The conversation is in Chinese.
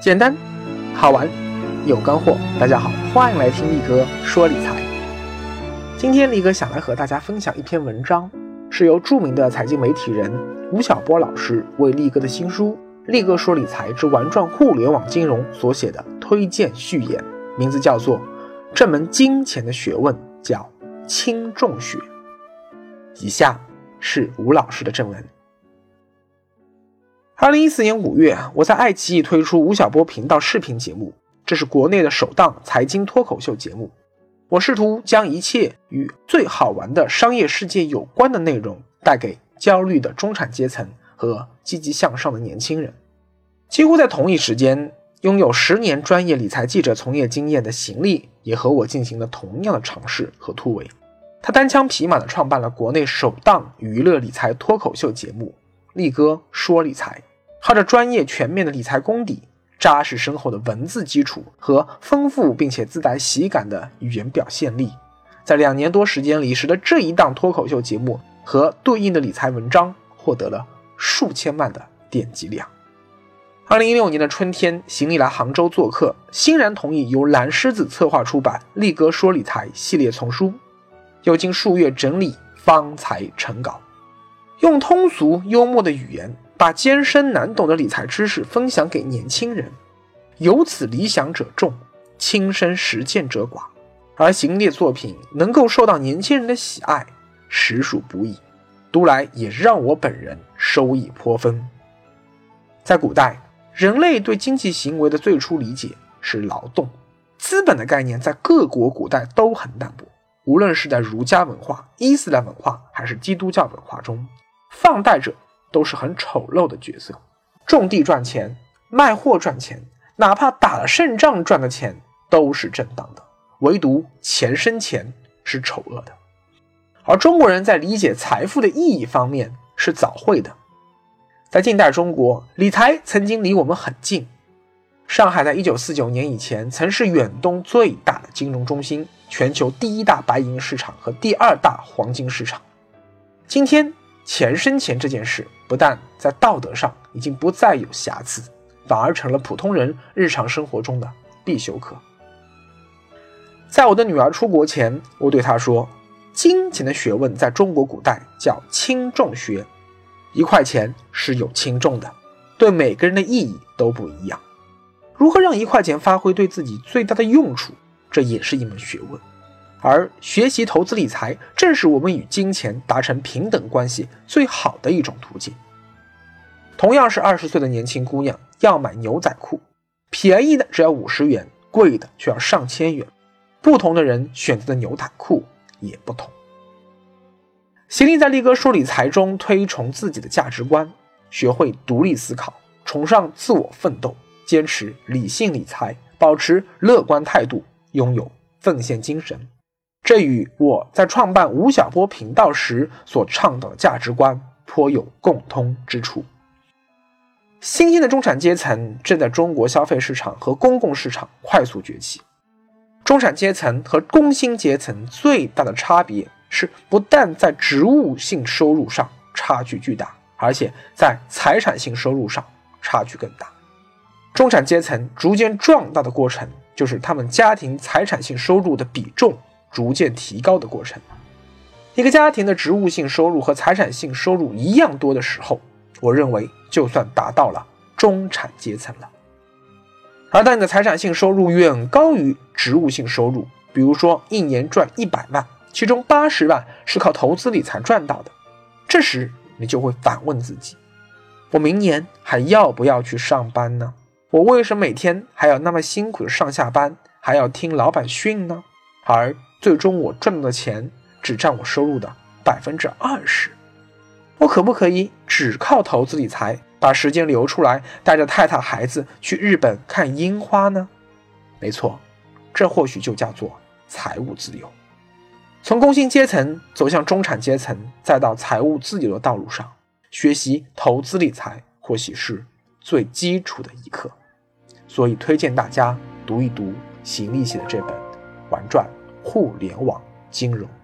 简单、好玩、有干货。大家好，欢迎来听力哥说理财。今天力哥想来和大家分享一篇文章，是由著名的财经媒体人吴晓波老师为力哥的新书《力哥说理财之玩转互联网金融》所写的推荐序言，名字叫做《这门金钱的学问叫轻重学》。以下是吴老师的正文。二零一四年五月，我在爱奇艺推出吴晓波频道视频节目，这是国内的首档财经脱口秀节目。我试图将一切与最好玩的商业世界有关的内容带给焦虑的中产阶层和积极向上的年轻人。几乎在同一时间，拥有十年专业理财记者从业经验的邢力也和我进行了同样的尝试和突围。他单枪匹马地创办了国内首档娱乐理财脱口秀节目《力哥说理财》。靠着专业全面的理财功底、扎实深厚的文字基础和丰富并且自带喜感的语言表现力，在两年多时间里，使得这一档脱口秀节目和对应的理财文章获得了数千万的点击量。二零一六年的春天，邢力来杭州做客，欣然同意由蓝狮子策划出版《力哥说理财》系列丛书，又经数月整理，方才成稿，用通俗幽默的语言。把艰深难懂的理财知识分享给年轻人，由此理想者众，亲身实践者寡，而行列作品能够受到年轻人的喜爱，实属不易。读来也让我本人收益颇丰。在古代，人类对经济行为的最初理解是劳动，资本的概念在各国古代都很淡薄，无论是在儒家文化、伊斯兰文化还是基督教文化中，放贷者。都是很丑陋的角色，种地赚钱，卖货赚钱，哪怕打了胜仗赚的钱都是正当的，唯独钱生钱是丑恶的。而中国人在理解财富的意义方面是早会的，在近代中国，理财曾经离我们很近。上海在一九四九年以前曾是远东最大的金融中心，全球第一大白银市场和第二大黄金市场。今天。钱生钱这件事，不但在道德上已经不再有瑕疵，反而成了普通人日常生活中的必修课。在我的女儿出国前，我对她说：“金钱的学问在中国古代叫轻重学，一块钱是有轻重的，对每个人的意义都不一样。如何让一块钱发挥对自己最大的用处，这也是一门学问。”而学习投资理财，正是我们与金钱达成平等关系最好的一种途径。同样是二十岁的年轻姑娘，要买牛仔裤，便宜的只要五十元，贵的却要上千元。不同的人选择的牛仔裤也不同。席力在力哥说理财中推崇自己的价值观，学会独立思考，崇尚自我奋斗，坚持理性理财，保持乐观态度，拥有奉献精神。这与我在创办吴晓波频道时所倡导的价值观颇有共通之处。新兴的中产阶层正在中国消费市场和公共市场快速崛起。中产阶层和工薪阶层最大的差别是，不但在职务性收入上差距巨大，而且在财产性收入上差距更大。中产阶层逐渐壮大的过程，就是他们家庭财产性收入的比重。逐渐提高的过程。一个家庭的职务性收入和财产性收入一样多的时候，我认为就算达到了中产阶层了。而当你的财产性收入远高于职务性收入，比如说一年赚一百万，其中八十万是靠投资理财赚到的，这时你就会反问自己：我明年还要不要去上班呢？我为什么每天还要那么辛苦的上下班，还要听老板训呢？而最终我赚到的钱只占我收入的百分之二十，我可不可以只靠投资理财，把时间留出来，带着太太孩子去日本看樱花呢？没错，这或许就叫做财务自由。从工薪阶层走向中产阶层，再到财务自由的道路上，学习投资理财或许是最基础的一课。所以推荐大家读一读邢利写的这本《玩转》。互联网金融。